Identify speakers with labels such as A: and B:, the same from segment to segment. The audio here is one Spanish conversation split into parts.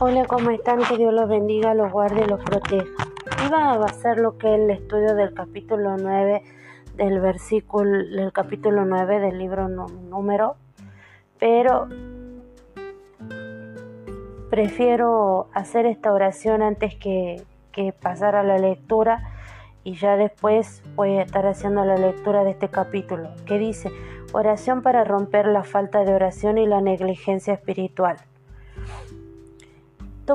A: Hola, ¿cómo están? Que Dios los bendiga, los guarde y los proteja. Iba a hacer lo que es el estudio del capítulo 9 del versículo, del capítulo 9 del libro número, pero prefiero hacer esta oración antes que, que pasar a la lectura y ya después voy a estar haciendo la lectura de este capítulo, que dice, oración para romper la falta de oración y la negligencia espiritual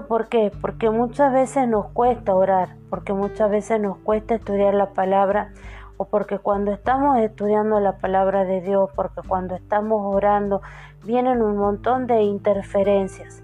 A: por qué? Porque muchas veces nos cuesta orar, porque muchas veces nos cuesta estudiar la palabra, o porque cuando estamos estudiando la palabra de Dios, porque cuando estamos orando, vienen un montón de interferencias.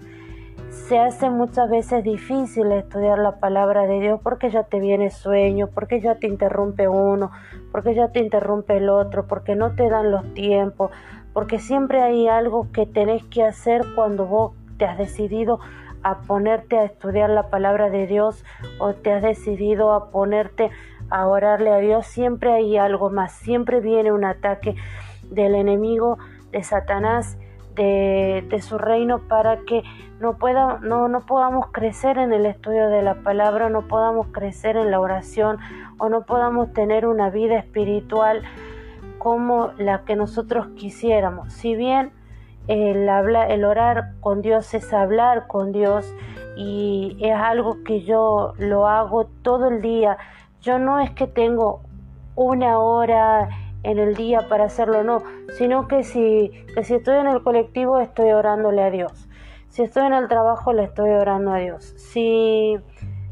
A: Se hace muchas veces difícil estudiar la palabra de Dios porque ya te viene sueño, porque ya te interrumpe uno, porque ya te interrumpe el otro, porque no te dan los tiempos, porque siempre hay algo que tenés que hacer cuando vos te has decidido a ponerte a estudiar la palabra de Dios o te has decidido a ponerte a orarle a Dios, siempre hay algo más, siempre viene un ataque del enemigo, de Satanás, de, su reino para que no, pueda, no, no podamos crecer en el estudio de la palabra, no podamos crecer en la oración o no podamos tener una vida espiritual como la que nosotros quisiéramos. Si bien el, el orar con Dios es hablar con Dios y es algo que yo lo hago todo el día. Yo no es que tengo una hora en el día para hacerlo, no, sino que si, que si estoy en el colectivo estoy orándole a Dios. Si estoy en el trabajo le estoy orando a Dios. Si,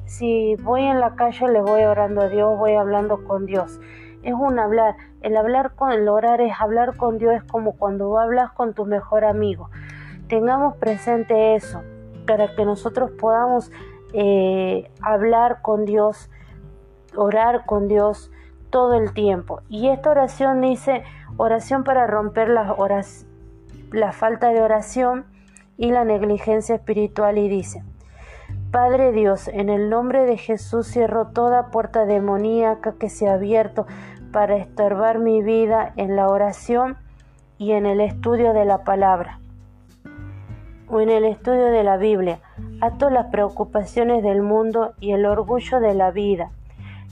A: si voy en la calle le voy orando a Dios, voy hablando con Dios es un hablar. El hablar con el orar es hablar con Dios, es como cuando hablas con tu mejor amigo. Tengamos presente eso para que nosotros podamos eh, hablar con Dios, orar con Dios todo el tiempo. Y esta oración dice oración para romper las la falta de oración y la negligencia espiritual y dice, Padre Dios, en el nombre de Jesús cierro toda puerta demoníaca que se ha abierto para estorbar mi vida en la oración y en el estudio de la palabra o en el estudio de la Biblia. Ato las preocupaciones del mundo y el orgullo de la vida.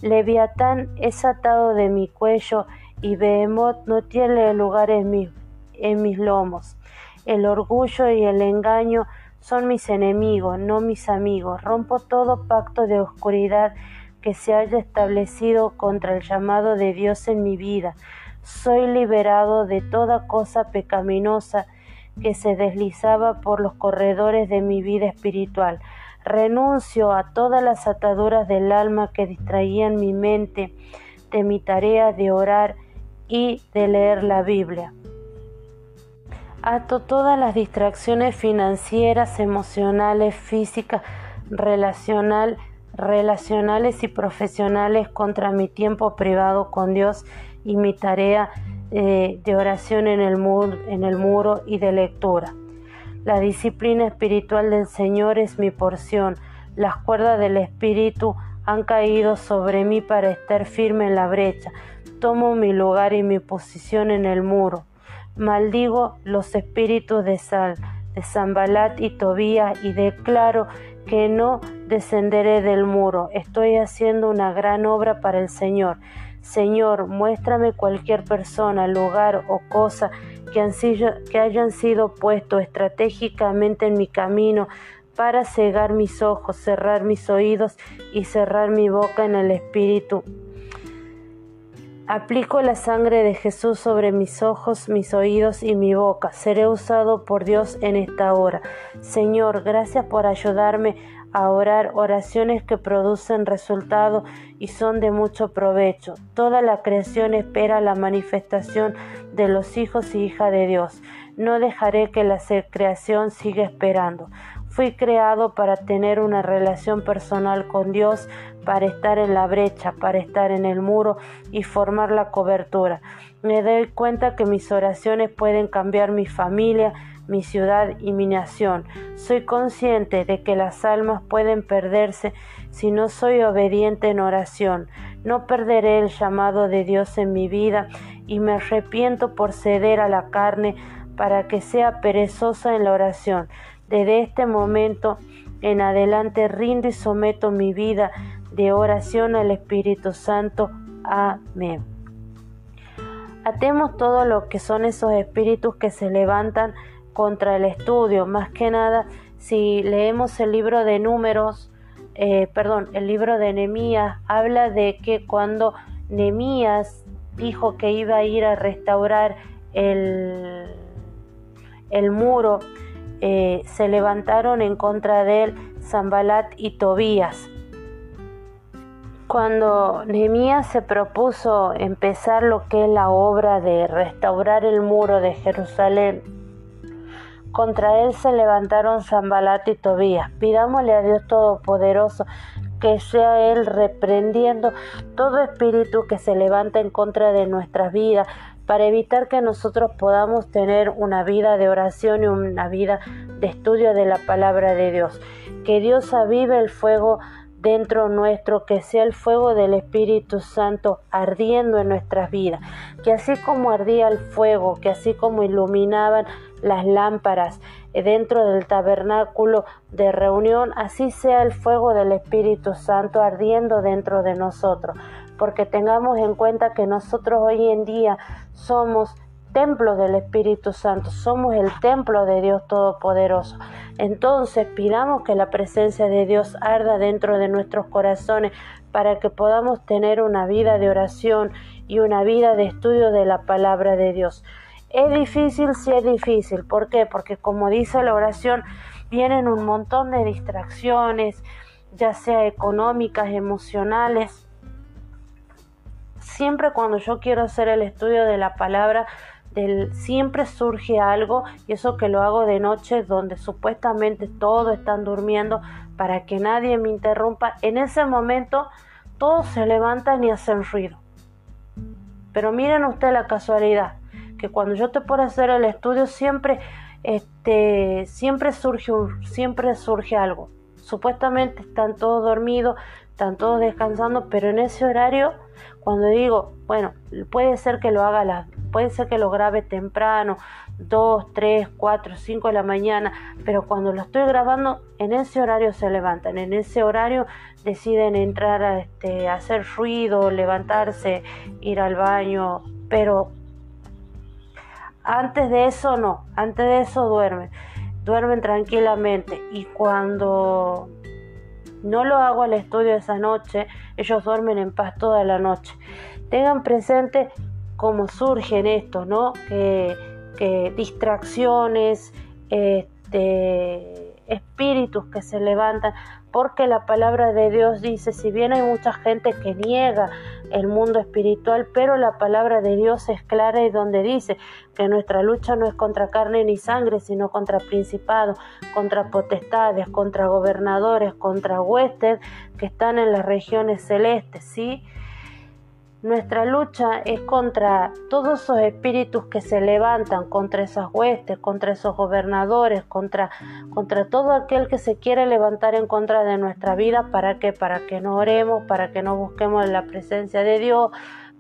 A: Leviatán es atado de mi cuello y Behemoth no tiene lugar en, en mis lomos. El orgullo y el engaño son mis enemigos, no mis amigos. Rompo todo pacto de oscuridad que se haya establecido contra el llamado de Dios en mi vida. Soy liberado de toda cosa pecaminosa que se deslizaba por los corredores de mi vida espiritual. Renuncio a todas las ataduras del alma que distraían mi mente de mi tarea de orar y de leer la Biblia. Ato todas las distracciones financieras, emocionales, físicas, relacional, relacionales y profesionales contra mi tiempo privado con Dios y mi tarea eh, de oración en el, muro y de lectura. La disciplina espiritual del Señor es mi porción. Las cuerdas del Espíritu han caído sobre mí para estar firme en la brecha. Tomo mi lugar y mi posición en el muro. Maldigo los espíritus de Sal, de Zambalat y Tobías y declaro que no descenderé del muro. Estoy haciendo una gran obra para el Señor. Señor, muéstrame cualquier persona, lugar o cosa que, han sido, que hayan sido puestos estratégicamente en mi camino para cegar mis ojos, cerrar mis oídos y cerrar mi boca en el espíritu Aplico la sangre de Jesús sobre mis ojos, mis oídos y mi boca. Seré usado por Dios en esta hora. Señor, gracias por ayudarme a orar oraciones que producen resultado y son de mucho provecho. Toda la creación espera la manifestación de los hijos y hijas de Dios. No dejaré que la creación siga esperando. Fui creado para tener una relación personal con Dios, para estar en la brecha, para estar en el muro y formar la cobertura. Me doy cuenta que mis oraciones pueden cambiar mi familia, mi ciudad y mi nación. Soy consciente de que las almas pueden perderse si no soy obediente en oración. No perderé el llamado de Dios en mi vida y me arrepiento por ceder a la carne para que sea perezosa en la oración. Desde este momento en adelante rindo y someto mi vida de oración al Espíritu Santo. Amén. Atemos todo lo que son esos espíritus que se levantan contra el estudio. Más que nada, si leemos el libro de números, eh, perdón, el libro de Nehemías, habla de que cuando Nehemías dijo que iba a ir a restaurar el, el muro, eh, se levantaron en contra de él Zambalat y Tobías. Cuando Nehemías se propuso empezar lo que es la obra de restaurar el muro de Jerusalén, contra él se levantaron Zambalat y Tobías. Pidámosle a Dios Todopoderoso que sea Él reprendiendo todo espíritu que se levanta en contra de nuestras vidas, para evitar que nosotros podamos tener una vida de oración y una vida de estudio de la palabra de Dios. Que Dios avive el fuego dentro nuestro, que sea el fuego del Espíritu Santo ardiendo en nuestras vidas, que así como ardía el fuego, que así como iluminaban las lámparas dentro del tabernáculo de reunión, así sea el fuego del Espíritu Santo ardiendo dentro de nosotros, porque tengamos en cuenta que nosotros hoy en día somos templo del Espíritu Santo, somos el templo de Dios Todopoderoso. Entonces pidamos que la presencia de Dios arda dentro de nuestros corazones para que podamos tener una vida de oración y una vida de estudio de la palabra de Dios. Es difícil, sí es difícil. ¿Por qué? Porque como dice la oración, vienen un montón de distracciones, ya sea económicas, emocionales. Siempre cuando yo quiero hacer el estudio de la palabra, del, siempre surge algo y eso que lo hago de noche donde supuestamente todos están durmiendo para que nadie me interrumpa. En ese momento todos se levantan y hacen ruido. Pero miren usted la casualidad que cuando yo te puedo hacer el estudio siempre, este, siempre surge, siempre surge algo. Supuestamente están todos dormidos, están todos descansando, pero en ese horario, cuando digo, bueno, puede ser que lo haga la, puede ser que lo grabe temprano, 2, 3, 4, 5 de la mañana, pero cuando lo estoy grabando, en ese horario se levantan, en ese horario deciden entrar a este, hacer ruido, levantarse, ir al baño, pero antes de eso no, antes de eso duermen, duermen tranquilamente y cuando no lo hago al estudio esa noche, ellos duermen en paz toda la noche. Tengan presente cómo surgen estos, ¿no? Que, distracciones, este, espíritus que se levantan porque la palabra de Dios dice, si bien hay mucha gente que niega el mundo espiritual, pero la palabra de Dios es clara y donde dice que nuestra lucha no es contra carne ni sangre, sino contra principados, contra potestades, contra gobernadores, contra huestes que están en las regiones celestes, ¿sí? Nuestra lucha es contra todos esos espíritus que se levantan, contra esas huestes, contra esos gobernadores, contra, contra todo aquel que se quiere levantar en contra de nuestra vida. ¿Para qué? Para que no oremos, para que no busquemos la presencia de Dios,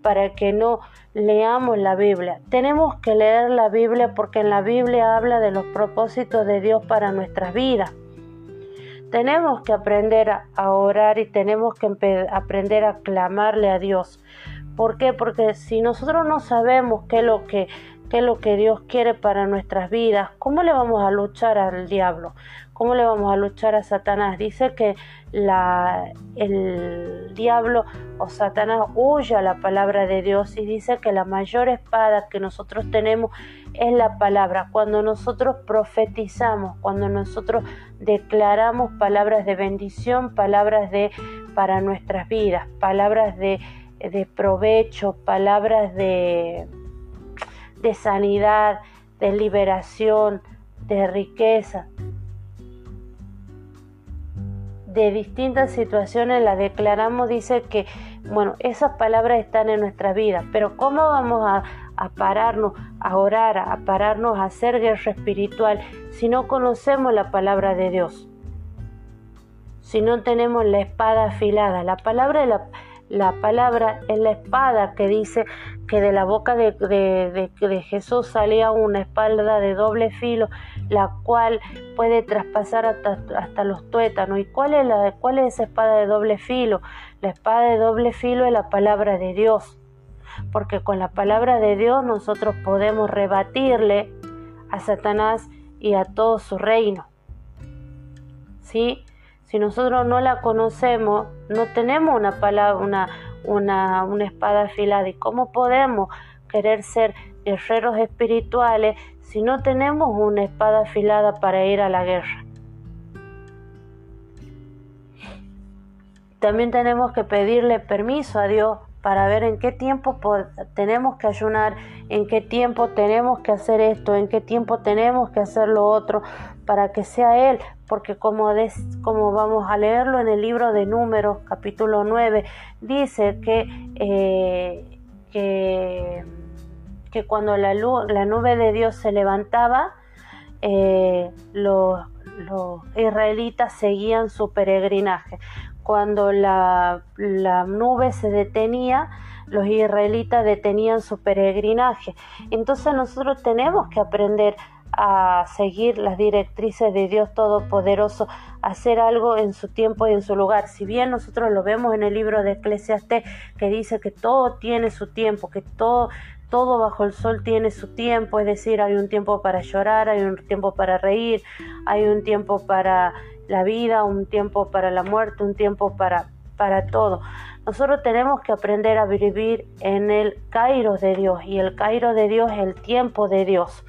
A: para que no leamos la Biblia. Tenemos que leer la Biblia porque en la Biblia habla de los propósitos de Dios para nuestras vidas. Tenemos que aprender a orar y tenemos que aprender a clamarle a Dios. ¿Por qué? Porque si nosotros no sabemos qué es lo que, lo que Dios quiere para nuestras vidas, ¿cómo le vamos a luchar al diablo? ¿Cómo le vamos a luchar a Satanás? Dice que el diablo o Satanás huye a la palabra de Dios y dice que la mayor espada que nosotros tenemos es la palabra. Cuando nosotros profetizamos, cuando nosotros declaramos palabras de bendición, palabras de para nuestras vidas, palabras de de provecho, palabras de, de sanidad, de liberación, de riqueza, de distintas situaciones las declaramos, dice que, bueno, esas palabras están en nuestra vida, pero ¿cómo vamos a, a pararnos, a orar, a pararnos a hacer guerra espiritual si no conocemos la palabra de Dios? Si no tenemos la espada afilada, la palabra de la, la palabra es la espada que dice que de la boca de, de, Jesús salía una espalda de doble filo, la cual puede traspasar hasta, hasta los tuétanos. ¿Y cuál es, la, cuál es esa espada de doble filo? La espada de doble filo es la palabra de Dios, porque con la palabra de Dios nosotros podemos rebatirle a Satanás y a todo su reino. ¿Sí? Si nosotros no la conocemos, no tenemos una palabra, una, una, una espada afilada. ¿Y cómo podemos querer ser guerreros espirituales si no tenemos una espada afilada para ir a la guerra? También tenemos que pedirle permiso a Dios para ver en qué tiempo tenemos que ayunar, en qué tiempo tenemos que hacer esto, en qué tiempo tenemos que hacer lo otro, para que sea Él, porque como, como vamos a leerlo en el libro de Números, capítulo 9, dice que, eh, que, cuando la, la, nube de Dios se levantaba, eh, los, israelitas seguían su peregrinaje cuando la, nube se detenía, los israelitas detenían su peregrinaje. Entonces nosotros tenemos que aprender a seguir las directrices de Dios Todopoderoso, hacer algo en su tiempo y en su lugar. Si bien nosotros lo vemos en el libro de Eclesiastés que dice que todo tiene su tiempo, que todo todo bajo el sol tiene su tiempo, es decir, hay un tiempo para llorar, hay un tiempo para reír, hay un tiempo para la vida, un tiempo para la muerte, un tiempo para, para todo. Nosotros tenemos que aprender a vivir en el Cairo de Dios y el Cairo de Dios es el tiempo de Dios.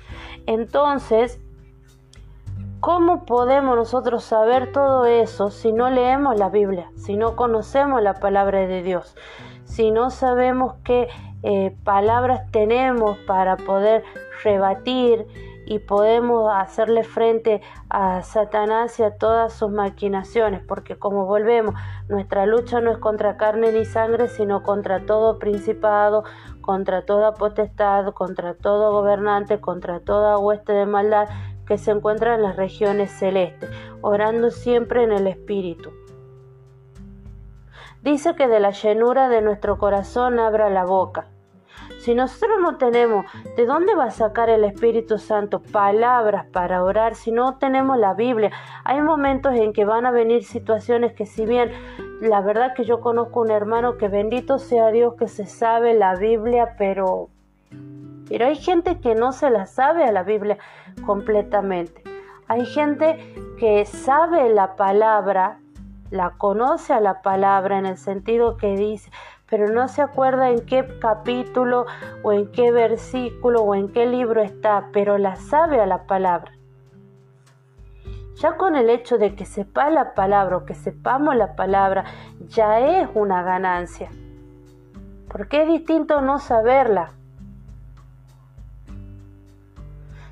A: Entonces, ¿cómo podemos nosotros saber todo eso si no leemos la Biblia, si no conocemos la palabra de Dios, si no sabemos qué eh, palabras tenemos para poder rebatir y podemos hacerle frente a Satanás y a todas sus maquinaciones, porque como volvemos, nuestra lucha no es contra carne ni sangre, sino contra todo principado, contra toda potestad, contra todo gobernante, contra toda hueste de maldad que se encuentra en las regiones celestes, orando siempre en el Espíritu. Dice que de la llenura de nuestro corazón abra la boca. Si nosotros no tenemos, ¿de dónde va a sacar el Espíritu Santo palabras para orar si no tenemos la Biblia? Hay momentos en que van a venir situaciones que si bien la verdad que yo conozco un hermano que bendito sea Dios que se sabe la Biblia, pero pero hay gente que no se la sabe a la Biblia completamente. Hay gente que sabe la palabra, la conoce a la palabra en el sentido que dice, pero no se acuerda en qué capítulo o en qué versículo o en qué libro está, pero la sabe a la palabra. Ya con el hecho de que sepa la palabra o que sepamos la palabra, ya es una ganancia. Porque es distinto no saberla.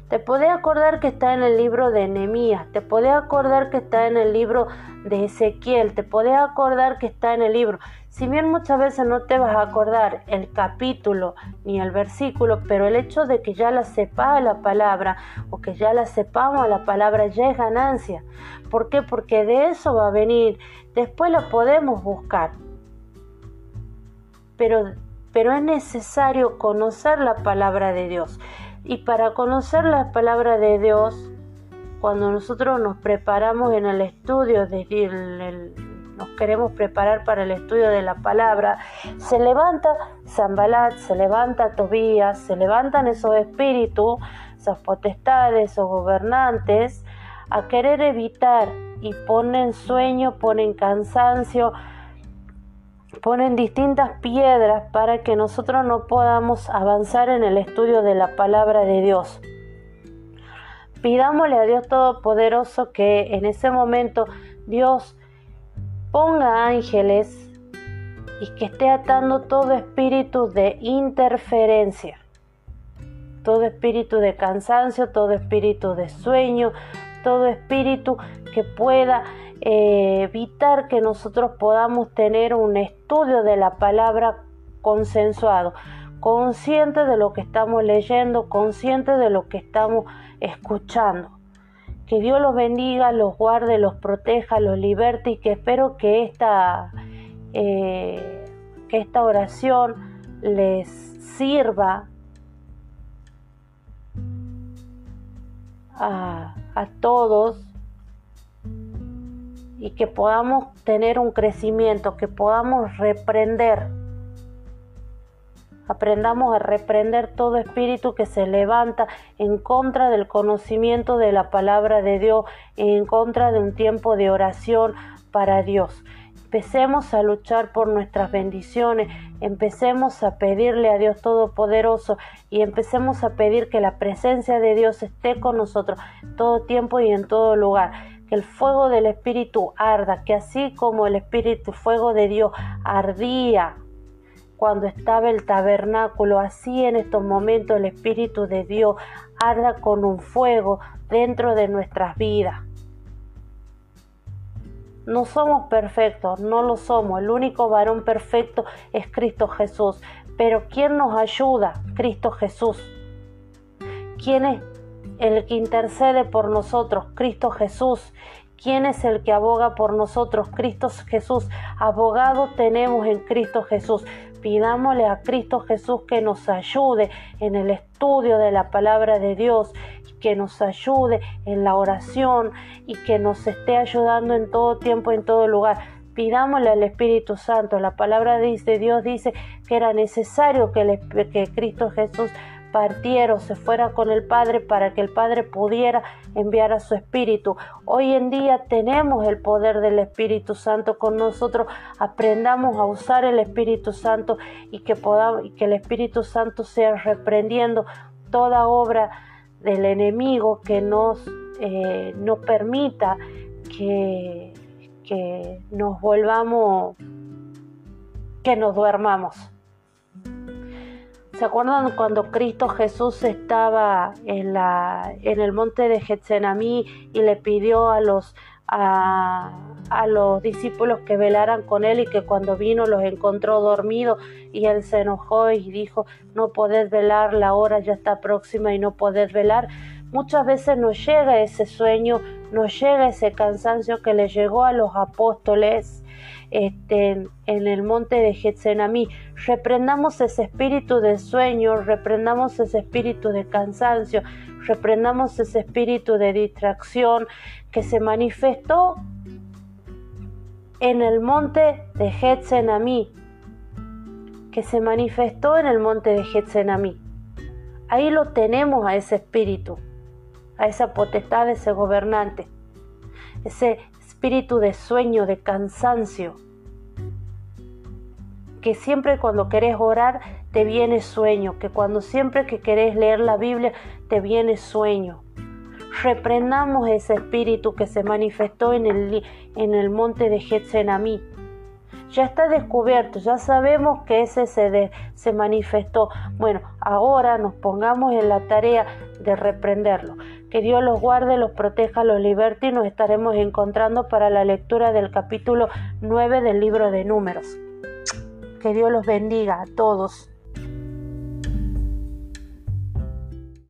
A: Te podés acordar que está en el libro de Nehemías, te podés acordar que está en el libro de Ezequiel, te podés acordar que está en el libro. Si bien muchas veces no te vas a acordar el capítulo ni el versículo, pero el hecho de que ya la sepa la palabra o que ya la sepamos la palabra ya es ganancia. ¿Por qué? Porque de eso va a venir. Después la podemos buscar. Pero, pero es necesario conocer la palabra de Dios. Y para conocer la palabra de Dios, cuando nosotros nos preparamos en el estudio, decir, el nos queremos preparar para el estudio de la palabra, se levanta Zambalat, se levanta Tobías, se levantan esos espíritus, esas potestades, esos gobernantes, a querer evitar y ponen sueño, ponen cansancio, ponen distintas piedras para que nosotros no podamos avanzar en el estudio de la palabra de Dios. Pidámosle a Dios Todopoderoso que en ese momento Dios ponga ángeles y que esté atando todo espíritu de interferencia, todo espíritu de cansancio, todo espíritu de sueño, todo espíritu que pueda eh, evitar que nosotros podamos tener un estudio de la palabra consensuado, consciente de lo que estamos leyendo, consciente de lo que estamos escuchando. Que Dios los bendiga, los guarde, los proteja, los liberte y que espero que esta, eh, que esta oración les sirva a, a todos y que podamos tener un crecimiento, que podamos reprender Aprendamos a reprender todo espíritu que se levanta en contra del conocimiento de la palabra de Dios, en contra de un tiempo de oración para Dios. Empecemos a luchar por nuestras bendiciones, empecemos a pedirle a Dios Todopoderoso y empecemos a pedir que la presencia de Dios esté con nosotros todo tiempo y en todo lugar que el fuego del Espíritu arda, que así como el Espíritu, fuego de Dios ardía cuando estaba el tabernáculo, así en estos momentos el Espíritu de Dios arda con un fuego dentro de nuestras vidas. No somos perfectos, no lo somos. El único varón perfecto es Cristo Jesús. Pero ¿quién nos ayuda? Cristo Jesús. ¿Quién es el que intercede por nosotros? Cristo Jesús. ¿Quién es el que aboga por nosotros? Cristo Jesús. Abogado tenemos en Cristo Jesús. Pidámosle a Cristo Jesús que nos ayude en el estudio de la palabra de Dios, que nos ayude en la oración y que nos esté ayudando en todo tiempo, en todo lugar. Pidámosle al Espíritu Santo. La palabra de Dios dice que era necesario que, que Cristo Jesús partieron, se fuera con el Padre para que el Padre pudiera enviar a su Espíritu. Hoy en día tenemos el poder del Espíritu Santo con nosotros. Aprendamos a usar el Espíritu Santo y que, podamos, y que el Espíritu Santo sea reprendiendo toda obra del enemigo que nos eh, no permita que, que nos volvamos, que nos duermamos. ¿Se acuerdan cuando Cristo Jesús estaba en, la, en el monte de Getsemaní y le pidió a los, a, a, los discípulos que velaran con él y que cuando vino los encontró dormidos y él se enojó y dijo, no podés velar, la hora ya está próxima y no podés velar? Muchas veces nos llega ese sueño, nos llega ese cansancio que le llegó a los apóstoles este, en el monte de Getsemaní. Reprendamos ese espíritu de sueño, reprendamos ese espíritu de cansancio, reprendamos ese espíritu de distracción que se manifestó en el monte de Getsemaní, que se manifestó en el monte de Getsemaní. Ahí lo tenemos a ese espíritu, a esa potestad, de ese gobernante, ese espíritu de sueño, de cansancio, que siempre cuando querés orar te viene sueño, que cuando siempre que querés leer la Biblia te viene sueño. Reprendamos ese espíritu que se manifestó en el, en el monte de Getsemaní. Ya está descubierto, ya sabemos que ese se, se manifestó. Bueno, ahora nos pongamos en la tarea de reprenderlo. Que Dios los guarde, los proteja, los liberte y nos estaremos encontrando para la lectura del capítulo 9 del libro de números. Que Dios los bendiga a todos.